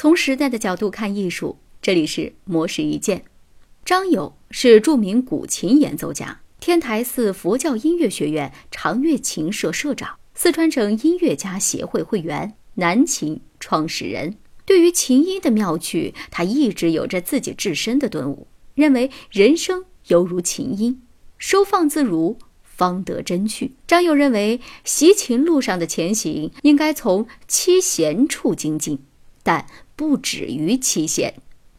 从时代的角度看艺术，这里是魔石一见。张友是著名古琴演奏家，天台寺佛教音乐学院长乐琴社社长，四川省音乐家协会会员，南琴创始人。对于琴音的妙趣，他一直有着自己自身的顿悟，认为人生犹如琴音，收放自如，方得真趣。张友认为，习琴路上的前行应该从七弦处精进，但不止于七弦，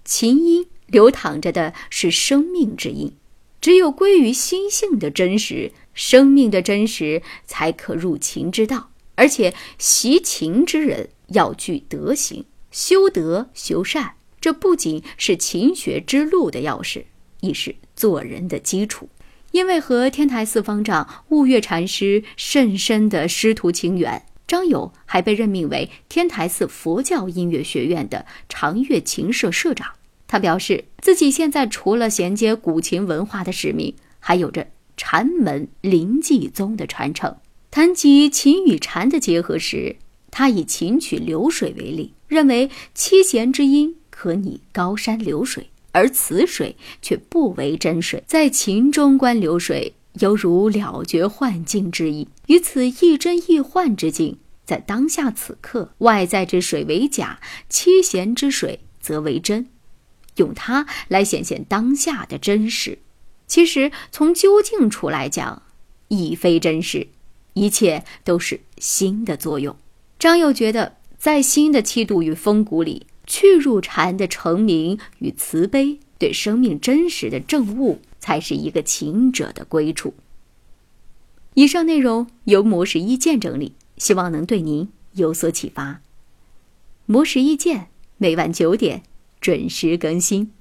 琴音。流淌着的是生命之音，只有归于心性的真实，生命的真实才可入琴之道。而且习琴之人要具德行，修德修善，这不仅是勤学之路的钥匙，亦是做人的基础。因为和天台寺方丈悟月禅师甚深的师徒情缘，张友还被任命为天台寺佛教音乐学院的长乐琴社社长。他表示，自己现在除了衔接古琴文化的使命，还有着禅门临济宗的传承。谈及琴与禅的结合时，他以琴曲流水为例，认为七弦之音可拟高山流水，而此水却不为真水，在琴中观流水，犹如了绝幻境之意。于此亦真亦幻之境，在当下此刻，外在之水为假，七弦之水则为真。用它来显现当下的真实，其实从究竟处来讲，亦非真实，一切都是心的作用。张佑觉得，在心的气度与风骨里，去入禅的澄明与慈悲，对生命真实的证悟，才是一个琴者的归处。以上内容由魔石一见整理，希望能对您有所启发。魔石一见每晚九点。准时更新。